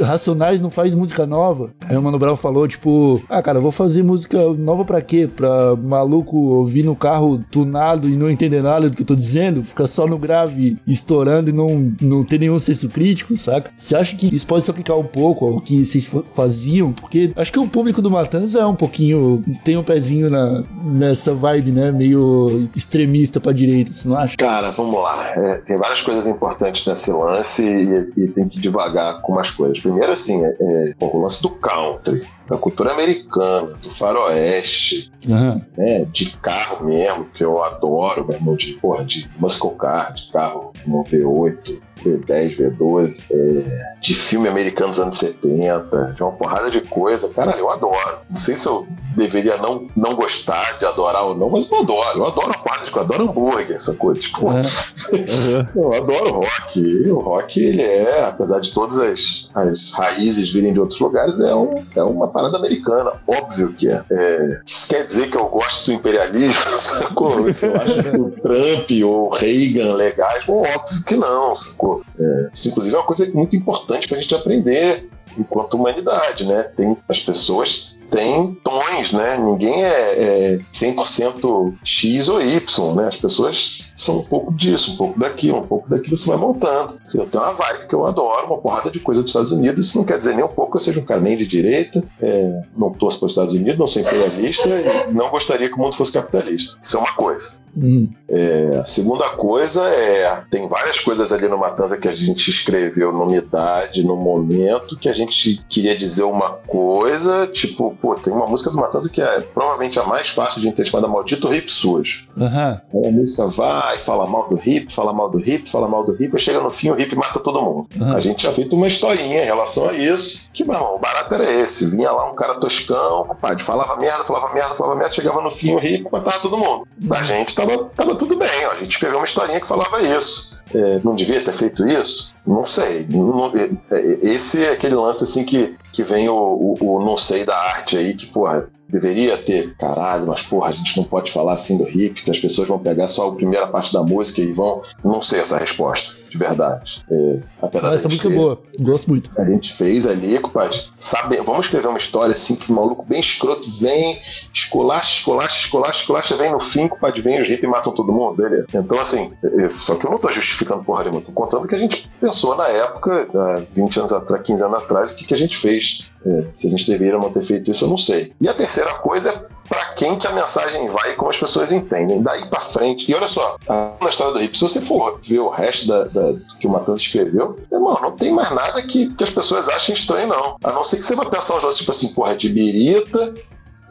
Racionais não faz música nova? Aí o Mano Brown falou, tipo, ah, cara, eu vou fazer música nova pra quê? Pra maluco ouvir no carro tunado e não entender nada do que eu tô dizendo? Ficar só no grave estourando e não, não ter nenhum senso crítico, saca? Você acha que isso pode se aplicar um pouco ao que vocês fa- faziam? Porque acho que o público do Matanza é um pouquinho, tem um pezinho na, nessa vibe, né? Meio extremista pra direita, você não acha? Cara, vamos lá. É, tem várias coisas importantes nesse lance e, e tem que devagar com umas coisas. Primeiro, assim, é, é, o lance do country, da cultura americana, do faroeste, Aham. né, de carro mesmo, que eu adoro, meu irmão, de, porra, de muscle car, de carro no V8, V10, V12, é, de filme americano dos anos 70, de uma porrada de coisa. Cara, eu adoro. Não sei se eu deveria não, não gostar de adorar ou não, mas eu adoro. Eu adoro a coisa, eu adoro hambúrguer, essa coisa. Tipo, [LAUGHS] Aham. eu adoro rock. E o rock, ele é, apesar de todas as, as raízes virem de outros lugares, é, um, é uma parada americana. Óbvio que é. é. Isso quer dizer que eu gosto do imperialismo, [LAUGHS] sacou? Eu acho que o Trump ou o Reagan legais, bom, óbvio que não, sacou? É, isso, inclusive, é uma coisa muito importante pra gente aprender enquanto humanidade, né? Tem as pessoas têm tons, né? Ninguém é, é 100% X ou Y, né? As pessoas são um pouco disso, um pouco daquilo, um pouco daquilo você vai montando. Eu tenho uma vibe que eu adoro, uma porrada de coisa dos Estados Unidos. Isso não quer dizer nem um pouco que eu seja um cara nem de direita, é, não torço para os Estados Unidos, não sou imperialista e não gostaria que o mundo fosse capitalista. Isso é uma coisa. Hum. A segunda coisa é, tem várias coisas ali no Matanza que a gente escreveu numa idade, num momento, que a gente queria dizer uma coisa, tipo, pô, tem uma música do Matanza que é provavelmente a mais fácil de entender, chamada Maldito Hip Sujo. Aí a música vai, fala mal do hip, fala mal do hip, fala mal do hip, e chega no fim o hip mata todo mundo. Aham. A gente tinha feito uma historinha em relação a isso, que, irmão, o barato era esse. Vinha lá um cara toscão, compadre, falava merda, falava merda, falava merda, chegava no fim o hip, matava todo mundo. A gente tava, tava tudo bem, a gente escreveu uma historinha que falava isso. É, não devia ter feito isso? Não sei. Não- é- é- esse é aquele lance assim que, que vem o, o- o não sei da arte aí, que, porra, deveria ter, caralho, mas porra, a gente não pode falar assim do hip, que as pessoas vão pegar só a primeira parte da música e vão. Não sei essa resposta, de verdade. É, apesar essa música é boa. Gosto muito. a gente fez ali, compadre. Sabe, vamos escrever uma história assim que o maluco bem escroto vem, esculacha, esculacha, esculacha, esculacha, vem no fim, compadre, vem os hippies e matam todo mundo, beleza. Então, assim, é, só que eu não tô justificando porra nenhuma, tô contando o que a gente pensou na época, há 20 anos atrás, 15 anos atrás, o que, que a gente fez. É, se a gente deveria não ter feito isso, eu não sei. E a terceira coisa é pra quem que a mensagem vai e como as pessoas entendem. Daí pra frente. E olha só, na história do hip, se você for ver o resto da, da- que o Matanza escreveu, irmão, não tem mais nada que, que as pessoas achem estranho, não. A não ser que você vai pensar uns negócios tipo assim, porra, de birita.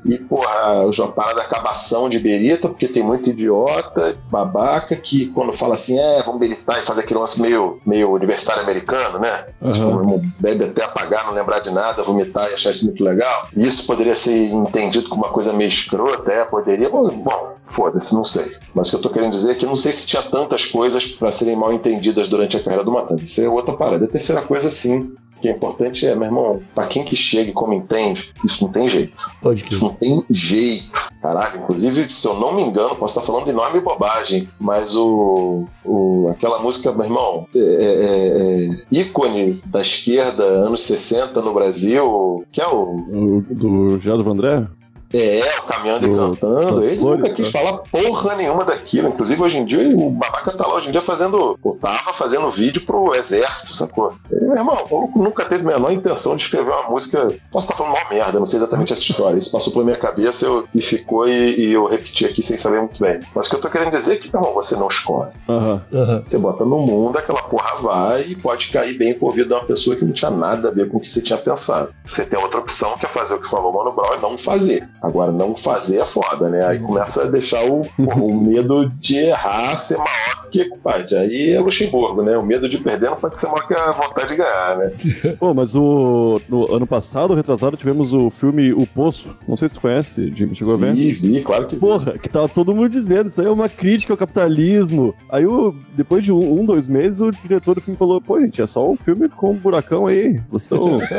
E, porra, a parada da acabação de berita, porque tem muito idiota, babaca, que quando fala assim, é, vamos beritar e fazer aquele lance meio, meio universitário americano, né? Tipo, irmão, bebe até apagar, não lembrar de nada, vomitar e achar isso muito legal. Isso poderia ser entendido como uma coisa meio escrota, é, poderia. Bom, bom, foda-se, não sei. Mas o que eu tô querendo dizer é que não sei se tinha tantas coisas para serem mal entendidas durante a carreira do Matanza. Isso é outra parada. A terceira coisa, sim, que é importante é, meu irmão, pra quem que chega e como entende, isso não tem jeito. Pode Isso crer. não tem jeito. Caralho, inclusive, se eu não me engano, posso estar falando de enorme bobagem, mas o, o aquela música, meu irmão, é, é- é ícone da esquerda, anos 60 no Brasil, que é o. O, do Geraldo Vandré? É, o caminhando e Do- cantando. das Ele flores, nunca quis né? falar porra nenhuma daquilo. Inclusive, hoje em dia, o babaca tá lá hoje em dia fazendo. Ou tava fazendo vídeo pro exército, sacou? E, meu irmão, o nunca teve a menor intenção de escrever uma música. Posso estar falando uma merda, não sei exatamente essa história. Isso passou pela minha cabeça eu, e ficou e, e eu repeti aqui sem saber muito bem. Mas o que eu tô querendo dizer é que, meu irmão, você não escolhe. Aham. Aham. Você bota no mundo, aquela porra vai e pode cair bem por ouvido de uma pessoa que não tinha nada a ver com o que você tinha pensado. Você tem outra opção que é fazer o que falou o Mano Brown e não fazer. Agora, não fazer é foda, né? Aí começa a deixar o, o medo de errar ser maior do que, compadre. Aí é Luxemburgo, né? O medo de perder não pode ser maior que a vontade de ganhar, né? [LAUGHS] Pô, mas o, no ano passado, retrasado, tivemos o filme O Poço. Não sei se tu conhece, Jimmy. Chegou a ver? Vi, vi, claro que vi. Porra, que tava todo mundo dizendo, isso aí é uma crítica ao capitalismo. Aí, o, depois de um, um, dois meses, o diretor do filme falou: pô, gente, é só um filme com um buracão aí. Vocês estão. [LAUGHS]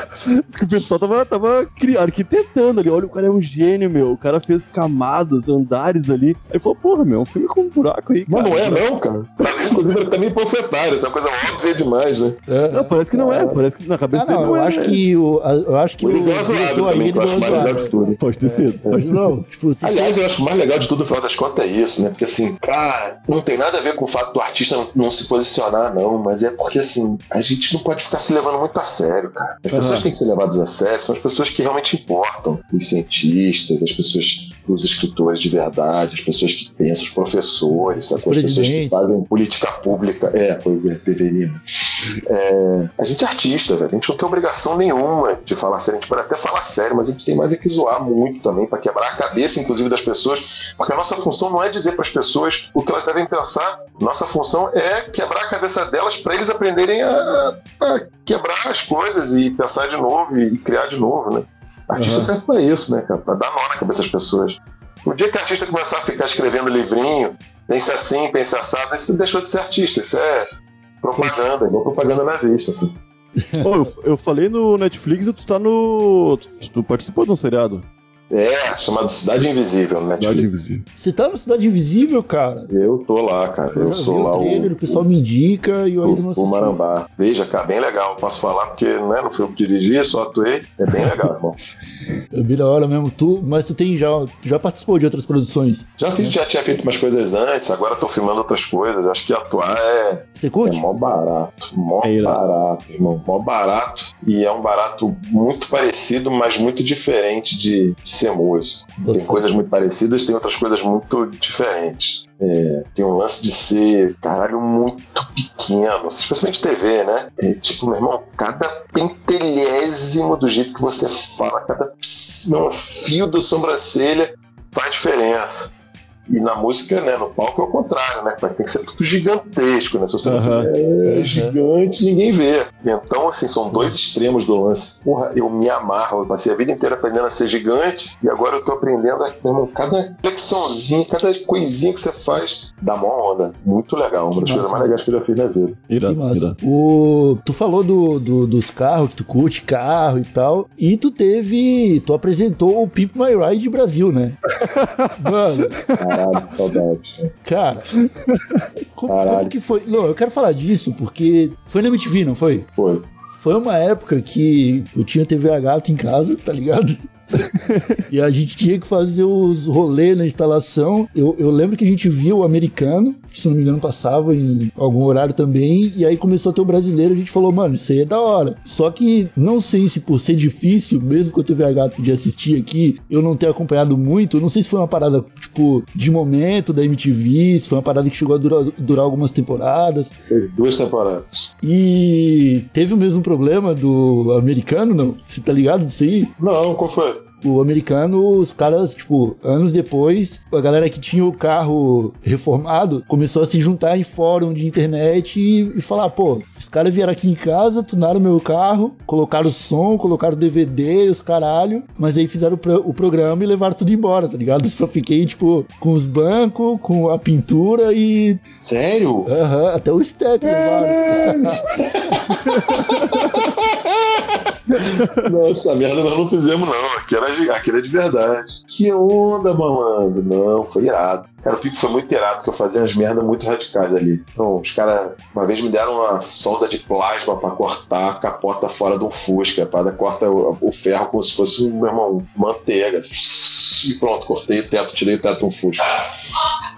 [LAUGHS] Porque o pessoal tava, tava arquitetando ali. Olha, o cara é um gênio, meu. O cara fez camadas, andares ali. Aí falou: porra, meu, é um filme com um buraco aí. Mas não é, não, cara. [LAUGHS] Inclusive, era também panfletário. Essa coisa óbvia demais, né? Não, parece que não é. Parece que na cabeça Ah, dele não, não eu é. acho que o, a- eu acho que O Ele diretor aí também, ele que eu deu acho uma mais legal de tudo. Pode ter sido. Pode ter sido. Não, tipo, você Aliás, eu acho o mais legal de tudo, no final das contas, é isso, né? Porque assim, cara, não tem nada a ver com o fato do artista não, não se posicionar, não, mas é porque assim, a gente não pode ficar se levando muito a sério, cara. As pessoas Aham. Têm que ser levadas a sério, são as pessoas que realmente importam. Os cientistas, as pessoas, os escritores de verdade, as pessoas que pensam, os professores, as pessoas que fazem política pública. É, pois é, deveria. É, a gente é artista, velho. A gente não tem obrigação nenhuma de falar sério. A gente pode até falar sério, mas a gente tem mais é que zoar muito também, para quebrar a cabeça, inclusive, das pessoas. Porque a nossa função não é dizer para as pessoas o que elas devem pensar. Nossa função é quebrar a cabeça delas para eles aprenderem a, a quebrar as coisas e pensar de novo e criar de novo, né? Artista Aham. serve pra isso, né, cara? Pra dar nó na cabeça das pessoas. O dia que o artista começar a ficar escrevendo livrinho, pense assim, pense assado, isso deixou de ser artista. Isso é propaganda, igual propaganda nazista, assim. Pô, eu, eu falei no Netflix e tu tá no. Tu, tu participou de um seriado? É, chamado Cidade Invisível, né? Cidade Invisível. Você tá no Cidade Invisível, cara? Eu tô lá, cara. Eu, vi sou lá o trailer, o, o, pessoal me indica e eu ainda não o, o assisti. Marambá. Veja, cara, bem legal. Posso falar porque né, não fui eu que dirigi, só atuei. É bem legal, irmão. [LAUGHS] É bem da hora mesmo. Tu, mas tu tem já, tu já participou de outras produções. Já, fiz, já tinha feito umas coisas antes, agora tô filmando outras coisas. Acho que atuar é, Você É curte? mó barato, mó É barato, irmão. Mó barato. E é um barato muito parecido, mas muito diferente de ser músico. Tem coisas muito parecidas, tem outras coisas muito diferentes. É, tem um lance de ser, caralho, muito pequeno, especialmente TV, né? É, tipo, meu irmão, cada pentelhésimo do jeito que você fala, cada meu, fio da sobrancelha faz diferença. E na música, né, no palco é o contrário, né? Tem que ser tudo gigantesco, né? Se você não fizer gigante, ninguém vê. Então, assim, são dois extremos do lance. Porra, eu me amarro. Eu passei a vida inteira aprendendo a ser gigante e agora eu tô aprendendo a, irmão, cada flexãozinha, cada coisinha que você faz dá mó onda. Muito legal. Uma das Que coisas mais legais que eu já fiz na vida. Que Irado, massa. O, tu falou do, do- dos carros, que tu curte carro e tal. E tu teve. Tu apresentou o Pimp My Ride Brasil, né? [LAUGHS] Mano, Caralho, que saudade. cara. Como, Caralho. como que foi? Não, eu quero falar disso porque foi na MTV, não foi? Foi. Foi uma época que eu tinha TV a gato em casa, tá ligado? [LAUGHS] e a gente tinha que fazer os rolês na instalação. Eu, eu lembro que a gente via o americano, se não me engano passava em algum horário também, e aí começou a ter o brasileiro, a gente falou, mano, isso aí é da hora. Só que não sei se por ser difícil, mesmo com a TV a gato de assistir aqui, eu não ter acompanhado muito, eu não sei se foi uma parada, tipo, de momento da MTV, se foi uma parada que chegou a durar, durar algumas temporadas. Teve duas temporadas. E teve o mesmo problema do americano, não? Você tá ligado disso aí? Não, qual foi? O americano, os caras, tipo, anos depois, a galera que tinha o carro reformado começou a se juntar em fórum de internet e, e falar: pô, os caras vieram aqui em casa, tunaram meu carro, colocaram som, colocaram DVD, os caralho, mas aí fizeram o, pro- o programa e levaram tudo embora, tá ligado? [LAUGHS] Só fiquei, tipo, com os bancos, com a pintura e. Sério? Aham, até o step levaram. [LAUGHS] Nossa, merda nós não fizemos, não. Aqui era, aqui era de verdade. Que onda, malandro. Não, foi irado. Cara, o pico foi muito irado, porque eu fazia umas merdas muito radicais ali. Então, os caras, uma vez me deram uma solda de plasma pra cortar a capota fora de um Fusca. Para corta o, ferro como se fosse, meu irmão, manteiga. E pronto, cortei o teto, tirei o teto de um Fusca.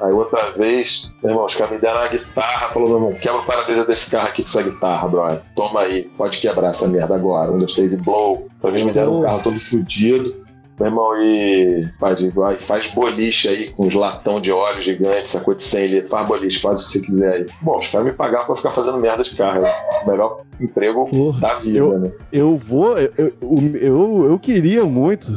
Aí outra vez, meu irmão, os caras me deram uma guitarra, falou, meu irmão, quebra o para-brisa desse carro aqui com essa guitarra, brother. Toma aí, pode quebrar essa merda agora. Um, dois, três e blow. Vez me deram um carro todo fudido. Meu irmão, e vai, faz boliche aí com uns latão de óleo gigante, sacou de 100 litros, faz boliche, faz o que você quiser aí. Bom, os caras me pagaram pra ficar fazendo merda de carro. É o melhor emprego Porra. da vida, Eu- né? Eu vou. Eu, eu, eu, eu queria muito.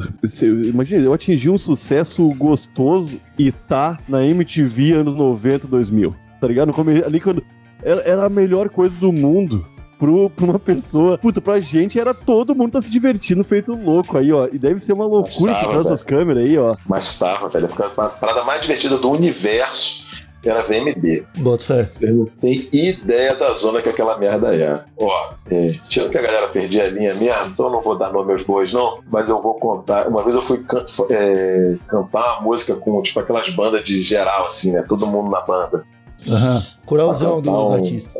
Imagina, eu atingi um sucesso gostoso e tá na MTV anos 90, 2000. Tá ligado? Ali quando. Era, era a melhor coisa do mundo. Pro, pra uma pessoa. Puta, pra gente era todo mundo tá se divertindo, feito louco aí, ó. E deve ser uma loucura Tava, causa velho. das câmeras aí, ó. Mas tava, velho. A parada mais divertida do universo era VMB. Bota fé. Vocês não têm ideia da zona que aquela merda é. Ó, é, tirando que a galera perdia a linha mesmo, então eu não vou dar nome aos bois, não, mas eu vou contar. Uma vez eu fui can- é, cantar uma música com, tipo, aquelas bandas de geral, assim, né? Todo mundo na banda. Aham. Coralzão dos Então, artistas.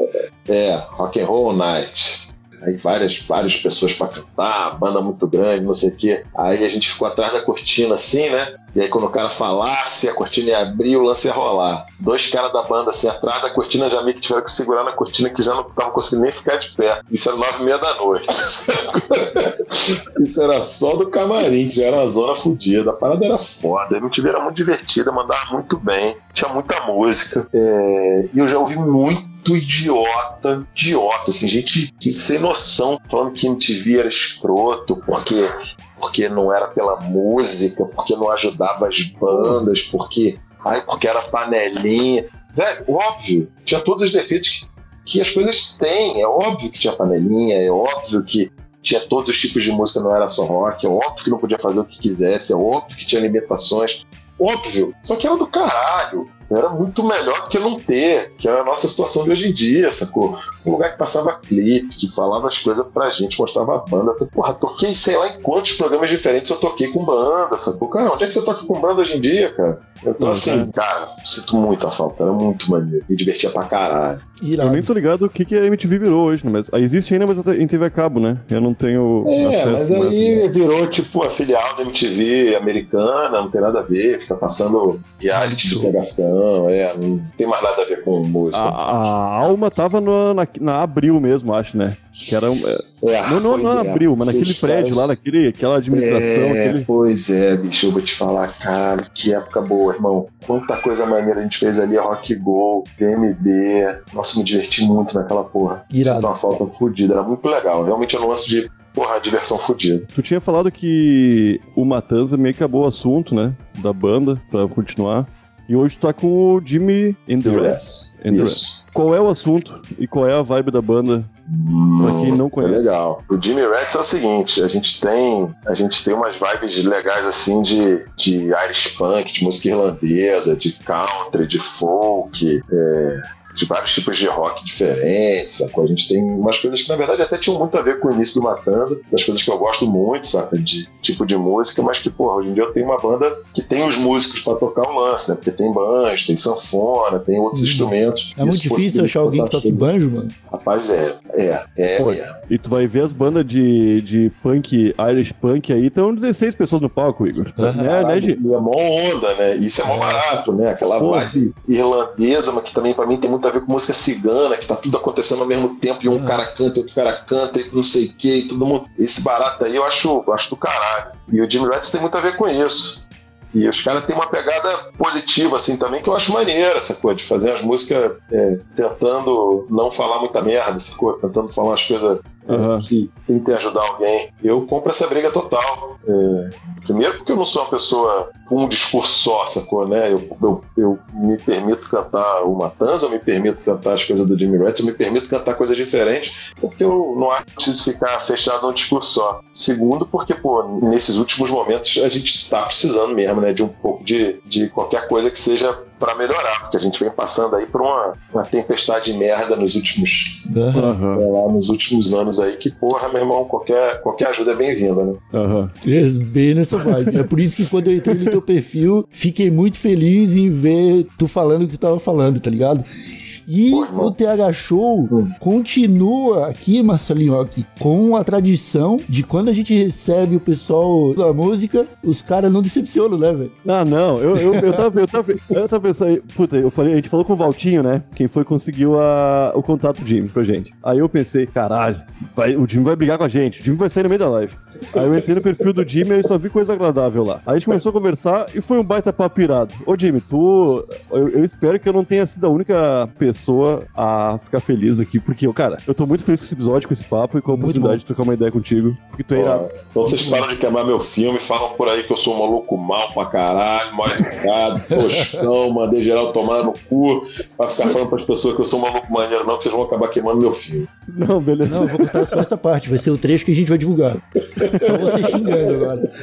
É, Rock and Roll Night. Aí várias, várias pessoas pra cantar, banda muito grande, não sei o quê. Aí a gente ficou atrás da cortina assim, né? E aí quando o cara falasse, a cortina ia abrir, o lance ia rolar. Dois caras da banda assim, atrás da cortina já meio que tiveram que segurar na cortina que já não estavam conseguindo nem ficar de pé. Isso era nove e meia da noite. [LAUGHS] Isso era só do camarim, que já era uma zona fodida. A parada era foda. A MTV era muito divertida, mandava muito bem. Tinha muita música. É, E eu já ouvi muito idiota, idiota, assim, gente sem noção, falando que MTV era escroto, porque, porque não era pela música, porque não ajudava as bandas, porque, ai, porque era panelinha. Velho, óbvio, tinha todos os defeitos que as coisas têm. É óbvio que tinha panelinha, é óbvio que tinha todos os tipos de música, não era só rock, é óbvio que não podia fazer o que quisesse, é óbvio que tinha limitações. Óbvio, só que era do caralho. Era muito melhor que não ter, que é a nossa situação de hoje em dia, sacou? Um lugar que passava clipe, que falava as coisas pra gente, mostrava a banda. Porra, toquei sei lá em quantos programas diferentes eu toquei com banda, sacou? Cara, onde é que você toca com banda hoje em dia, cara? Então, assim, cara, sinto muita falta, era muito maneiro. Me divertia pra caralho. Eu Irado. nem tô ligado o que, que a MTV virou hoje, né? Mas existe ainda, mas em TV a cabo, né? Eu não tenho É, acesso mas mais. aí virou tipo a filial da MTV americana, não tem nada a ver, fica passando reality de pegação, é, não tem mais nada a ver com música. A, a alma tava no- na, na Abril mesmo, acho, né? Que era. um- é, É, não, não, não é. Abril, mas naquele Os prédio caras- lá, naquele, aquela administração, É, aquele. pois é, bicho, eu vou te falar, cara, que época boa, irmão. Quanta coisa maneira a gente fez ali, Rock Go, VMB. Nossa, me diverti muito naquela porra. Irado. Sinto uma falta fodida, era muito legal. Realmente era um lance de, porra, diversão fodida. Tu tinha falado que o Matanza meio que acabou o assunto, né? Da banda, pra continuar. E hoje tá com o Jimmy and the Rest. Qual é o assunto e qual é a vibe da banda? Pra quem não Isso é conhece. legal. O Jimmy Rex é o seguinte, a gente tem, a gente tem umas vibes legais assim de, de Irish punk, de música irlandesa, de country, de folk, é, de vários tipos de rock diferentes, sacou? A gente tem umas coisas que na verdade até tinham muito a ver com o início do Matanza, das coisas que eu gosto muito, saca? De tipo de música, mas que, porra, hoje em dia eu tenho uma banda que tem os músicos pra tocar o lance, né? Porque tem banjo, tem sanfona, tem outros Uhum. instrumentos. É muito difícil achar alguém que toque banjo, mano. Rapaz, é, é, é Pô, mesmo. E tu vai ver as bandas de, de punk, Irish punk aí, estão 16 pessoas no palco, Igor. Né, né, Caralho, Gi? e é mó onda, né? Isso é mó barato, né? Aquela Pô. vibe irlandesa, mas que também pra mim tem muito a ver com música cigana, que tá tudo acontecendo ao mesmo tempo, e um Ah. cara canta, e outro cara canta, e não sei o que, e todo mundo. Esse barato aí eu acho, eu acho do caralho. E o Jimmy Rats tem muito a ver com isso. E os caras têm uma pegada positiva, assim, também, que eu acho maneira, essa coisa de fazer as músicas é, tentando não falar muita merda, sacou? Tentando falar umas coisas Aham. que tentem ajudar alguém. Eu compro essa briga total. É, primeiro porque eu não sou uma pessoa com um discurso só, sacou, né? Eu, eu, eu me permito cantar o Matanza, eu me permito cantar as coisas do Jimmy Rats, eu me permito cantar coisas diferentes, porque eu não acho que preciso ficar fechado num discurso só. Segundo, porque, pô, nesses últimos momentos a gente tá precisando mesmo, né? De um pouco de, de qualquer coisa que seja para melhorar, porque a gente vem passando aí por uma, uma tempestade de merda nos últimos. Aham, sei lá, nos últimos anos aí, que porra, meu irmão, qualquer, qualquer ajuda é bem-vinda, né? É, Bem nessa vibe. É por isso que quando eu entrei no teu perfil, fiquei muito feliz em ver tu falando o que tu tava falando, tá ligado? E o TH Show continua aqui, Marcelinhoque, com a tradição de quando a gente recebe o pessoal da música, os caras não decepcionam, né, velho? Ah, não, eu, eu, eu, tava, eu, tava, eu tava pensando, aí, puta, eu falei, a gente falou com o Valtinho, né? Quem foi que conseguiu a, o contato do Jimmy pra gente. Aí eu pensei, caralho, vai, o Jimmy vai brigar com a gente, o Jimmy vai sair no meio da live. Aí eu entrei no perfil do Jimmy e só vi coisa agradável lá. Aí a gente começou a conversar e foi um baita papo irado. Ô Jimmy, tu. Eu, eu espero que eu não tenha sido a única pessoa a ficar feliz aqui, porque, cara, eu tô muito feliz com esse episódio, com esse papo e com a Muito oportunidade de trocar uma ideia contigo, porque tu é irado. Então vocês param de queimar meu filme, falam por aí que eu sou um maluco mal pra caralho, mal educado, [LAUGHS] toscão, mandei geral tomar no cu, pra ficar falando pras pessoas que eu sou um maluco maneiro, não, que vocês vão acabar queimando meu filme. Não, beleza. Não, eu vou contar só essa parte, vai ser o trecho que a gente vai divulgar. Só você xingando agora. [LAUGHS]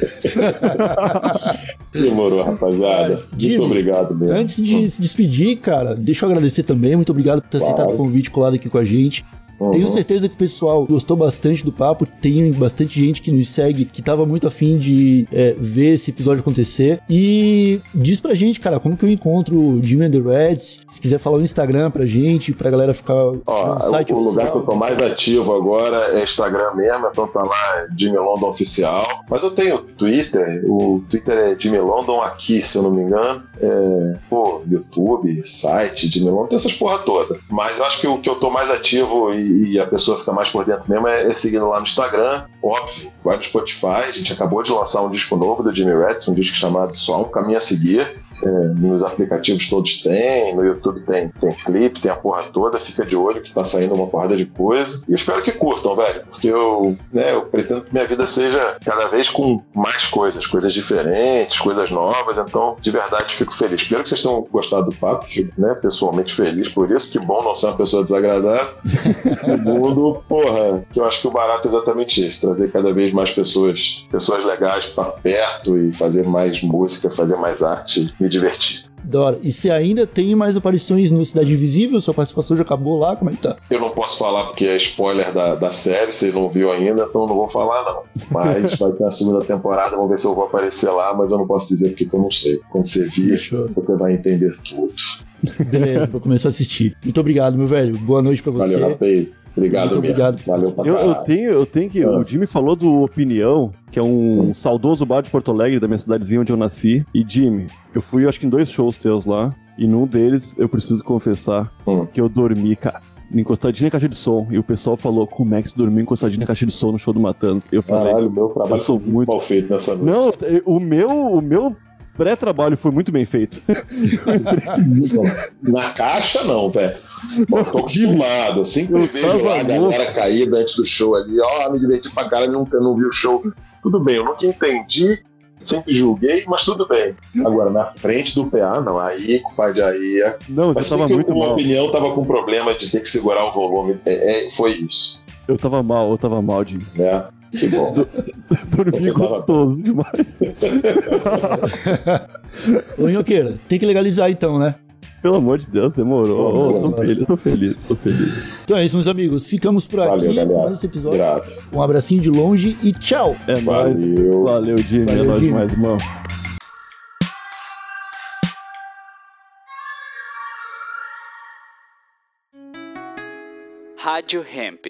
Demorou, rapaziada. Cara, Jimmy, Muito obrigado mesmo. Antes de se despedir, cara, deixa eu agradecer também. Muito obrigado por ter Claro. aceitado o convite colado aqui com a gente. Uhum. Tenho certeza que o pessoal gostou bastante do papo. Tem bastante gente que nos segue que tava muito afim de é, ver esse episódio acontecer. E diz pra gente, cara, como que eu encontro o Jimmy and the Reds? Se quiser falar o Instagram pra gente, pra galera ficar Ó, no site o lugar que eu tô mais ativo agora é Instagram mesmo, então tá lá Jimmy London Oficial. Mas eu tenho Twitter, o Twitter é Jimmy London aqui, se eu não me engano. É, pô, YouTube, site, Jimmy London, tem essas porra toda. Mas eu acho que o que eu tô mais ativo e, e a pessoa fica mais por dentro mesmo é, é seguindo lá no Instagram, óbvio, vai no Spotify. A gente acabou de lançar um disco novo do Jimmy Rats, um disco chamado Só um Caminho a Seguir. Nos aplicativos todos tem, no YouTube tem, tem clipe, tem a porra toda, fica de olho que tá saindo uma porrada de coisa. E eu espero que curtam, velho, porque eu, né, eu pretendo que minha vida seja cada vez com mais coisas, coisas diferentes, coisas novas, então de verdade fico feliz. Espero que vocês tenham gostado do papo, fico né, pessoalmente feliz por isso, que bom não ser uma pessoa desagradável. [LAUGHS] Segundo, porra, que eu acho que o barato é exatamente isso, trazer cada vez mais pessoas, pessoas legais pra perto e fazer mais música, fazer mais arte, me divertir. Dora. E se ainda tem mais aparições no Cidade Invisível, sua participação já acabou lá, como é que tá? Eu não posso falar porque é spoiler da, da série, vocês não viu ainda, então eu não vou falar não. Mas [LAUGHS] vai ter a segunda temporada, vamos ver se eu vou aparecer lá, mas eu não posso dizer porque eu não sei. Quando você vir, Fechou. você vai entender tudo. Beleza, vou começar a assistir. Muito obrigado, meu velho. Boa noite pra você. Valeu, rapaz. Obrigado Muito obrigado. Valeu pra Eu, eu tenho, eu tenho que. Ah. O Jimmy falou do Opinião, que é um saudoso bar de Porto Alegre, da minha cidadezinha onde eu nasci. E Jimmy, eu fui acho que em dois shows teus lá. E num deles, eu preciso confessar Hum. que eu dormi, cara. Encostadinho na caixa de som. E o pessoal falou: Como é que tu dormiu encostadinho na caixa de som no show do Matanza? Eu falei: Caralho, meu trabalho eu sou muito- mal feito nessa noite. Não, o meu, o meu pré-trabalho foi muito bem feito. [LAUGHS] Na caixa, não, velho. Tô acostumado. Eu sempre Eu vejo lá a galera caída antes do show ali. Ó, me diverti pra caralho, nunca não vi o show. Tudo bem, eu nunca entendi sempre julguei, mas tudo bem. Agora, na frente do PA, não. Aí, compadre, aí. é- Não, você tava muito mal. opinião tava com problema de ter que segurar o volume. É, é, foi isso, Eu tava mal, eu tava mal, de né? Que bom. dormir gostoso demais. [LAUGHS] Ô, Minhoqueira, tem que legalizar então, né? Pelo amor de Deus, demorou. Ô, tô feliz, tô feliz, tô feliz. Então é isso, meus amigos. Ficamos por Valeu, aqui com galera. mais esse episódio. Grato. Um abracinho de longe e tchau! É nóis. Valeu. Valeu, Jimmy. Valeu, é nóis demais, irmão. Rádio Hemp.